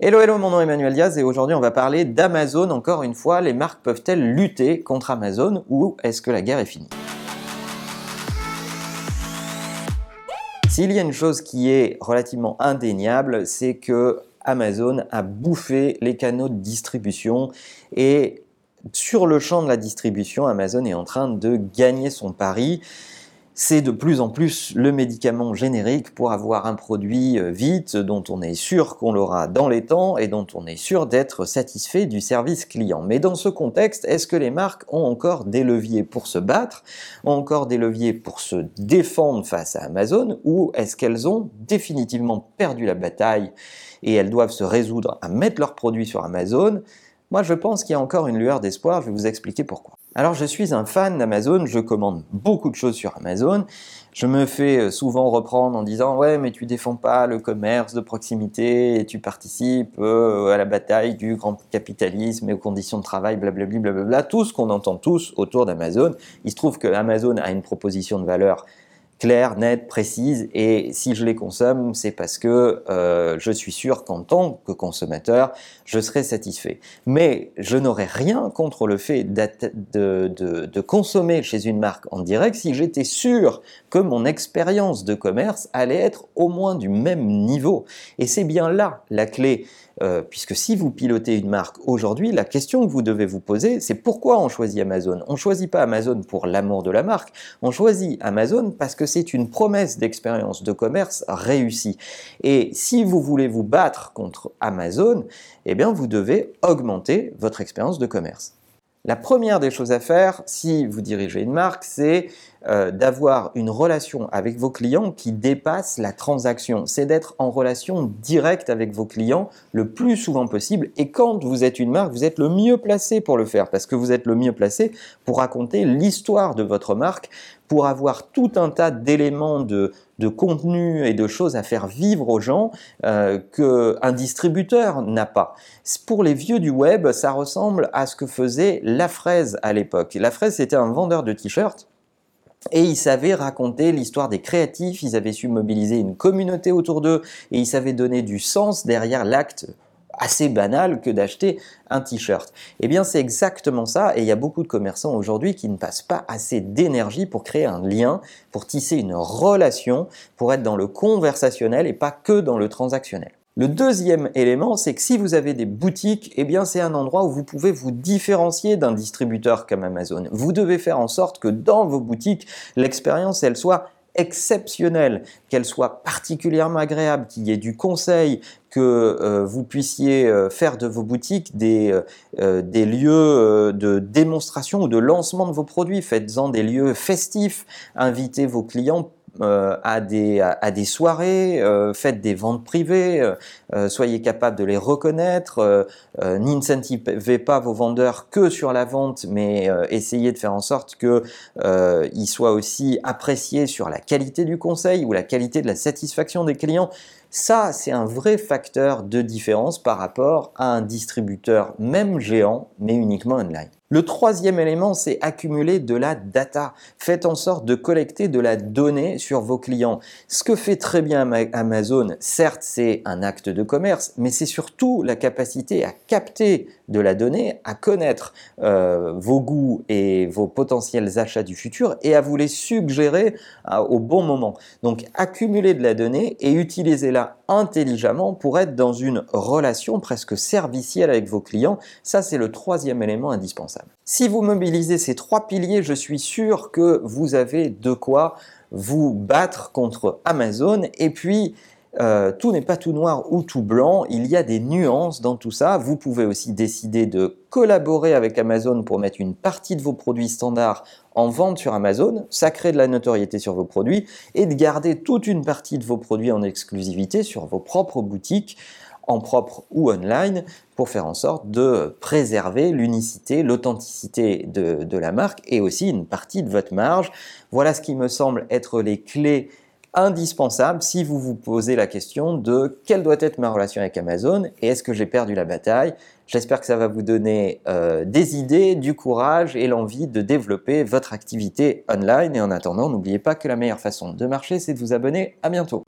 Hello, hello, mon nom est Emmanuel Diaz et aujourd'hui on va parler d'Amazon. Encore une fois, les marques peuvent-elles lutter contre Amazon ou est-ce que la guerre est finie? S'il y a une chose qui est relativement indéniable, c'est que Amazon a bouffé les canaux de distribution et sur le champ de la distribution, Amazon est en train de gagner son pari c'est de plus en plus le médicament générique pour avoir un produit euh, vite, dont on est sûr qu'on l'aura dans les temps et dont on est sûr d'être satisfait du service client. Mais dans ce contexte, est-ce que les marques ont encore des leviers pour se battre, ont encore des leviers pour se défendre face à Amazon, ou est-ce qu'elles ont définitivement perdu la bataille et elles doivent se résoudre à mettre leurs produits sur Amazon? Moi, je pense qu'il y a encore une lueur d'espoir, je vais vous expliquer pourquoi. Alors je suis un fan d'Amazon, je commande beaucoup de choses sur Amazon. Je me fais euh, souvent reprendre en disant ouais mais tu défends pas le commerce de proximité et tu participes euh, à la bataille du grand capitalisme et aux conditions de travail, blablabla. Tout ce qu'on entend tous autour d'Amazon. Il se trouve que Amazon a une proposition de valeur claire, nette, précise, et si je les consomme, c'est parce que euh, je suis sûr qu'en tant que consommateur, je serai satisfait. Mais je n'aurais rien contre le fait de, de, consommer chez une marque en direct si j'étais sûr que mon expérience de commerce allait être au moins du même niveau. Et c'est bien là la clé. Euh, puisque si vous pilotez une marque aujourd'hui, la question que vous devez vous poser, c'est pourquoi on choisit Amazon? On ne choisit pas Amazon pour l'amour de la marque, on choisit Amazon parce que c'est une promesse d'expérience de commerce réussie. Et si vous voulez vous battre contre Amazon, eh bien vous devez augmenter votre expérience de commerce. La première des choses à faire, si vous dirigez une marque, c'est euh, d'avoir une relation avec vos clients qui dépasse la transaction. C'est d'être en relation directe avec vos clients le plus souvent possible. Et quand vous êtes une marque, vous êtes le mieux placé pour le faire parce que vous êtes le mieux placé pour raconter l'histoire de votre marque, pour avoir tout un tas d'éléments de, de contenu et de choses à faire vivre aux gens euh, qu'un distributeur n'a pas. Pour les vieux du web, ça ressemble à ce que faisait La Fraise à l'époque. La Fraise, c'était un vendeur de t-shirts et ils savaient raconter l'histoire des créatifs, ils avaient su mobiliser une communauté autour d'eux et ils savaient donner du sens derrière l'acte assez banal que d'acheter un t-shirt. Eh bien, c'est exactement ça, et il y a beaucoup de commerçants aujourd'hui qui ne passent pas assez d'énergie pour créer un lien, pour tisser une relation, pour être dans le conversationnel et pas que dans le transactionnel. Le deuxième élément, c'est que si vous avez des boutiques, eh bien c'est un endroit où vous pouvez vous différencier d'un distributeur comme Amazon. Vous devez faire en sorte que dans vos boutiques, l'expérience elle soit exceptionnelle, qu'elle soit particulièrement agréable, qu'il y ait du conseil, que euh, vous puissiez euh, faire de vos boutiques des, euh, des lieux de démonstration ou de lancement de vos produits. Faites-en des lieux festifs, invitez vos clients euh, à, des, à, des soirées, euh, faites des ventes privées, euh, soyez capable de les reconnaître, n'incentivez pas vos vendeurs que sur la vente, mais essayez de faire en sorte qu'ils soient aussi appréciés sur la qualité du conseil ou la qualité de la satisfaction des clients. Ça, c'est un vrai facteur de différence par rapport à un distributeur, même géant, mais uniquement online. Le troisième élément, c'est accumuler de la data. Faites en sorte de collecter de la donnée sur vos clients. Ce que fait très bien Amazon, certes, c'est un acte de commerce, mais c'est surtout la capacité à capter de la donnée, à connaître euh, vos goûts et vos potentiels achats du futur et à vous les suggérer euh, au bon moment. Donc, accumuler de la donnée et utilisez-la intelligemment pour être dans une relation presque servicielle avec vos clients. Ça, c'est le troisième élément indispensable. Si vous mobilisez ces trois piliers, je suis sûr que vous avez de quoi vous battre contre Amazon. Et puis, euh, tout n'est pas tout noir ou tout blanc, il y a des nuances dans tout ça. Vous pouvez aussi décider de collaborer avec Amazon pour mettre une partie de vos produits standards en vente sur Amazon, ça crée de la notoriété sur vos produits, et de garder toute une partie de vos produits en exclusivité sur vos propres boutiques en propre ou online pour faire en sorte de préserver l'unicité, l'authenticité de, de, la marque et aussi une partie de votre marge. Voilà ce qui me semble être les clés indispensables si vous vous posez la question de quelle doit être ma relation avec Amazon et est-ce que j'ai perdu la bataille. J'espère que ça va vous donner euh, des idées, du courage et l'envie de développer votre activité online. Et en attendant, n'oubliez pas que la meilleure façon de marcher, c'est de vous abonner. À bientôt.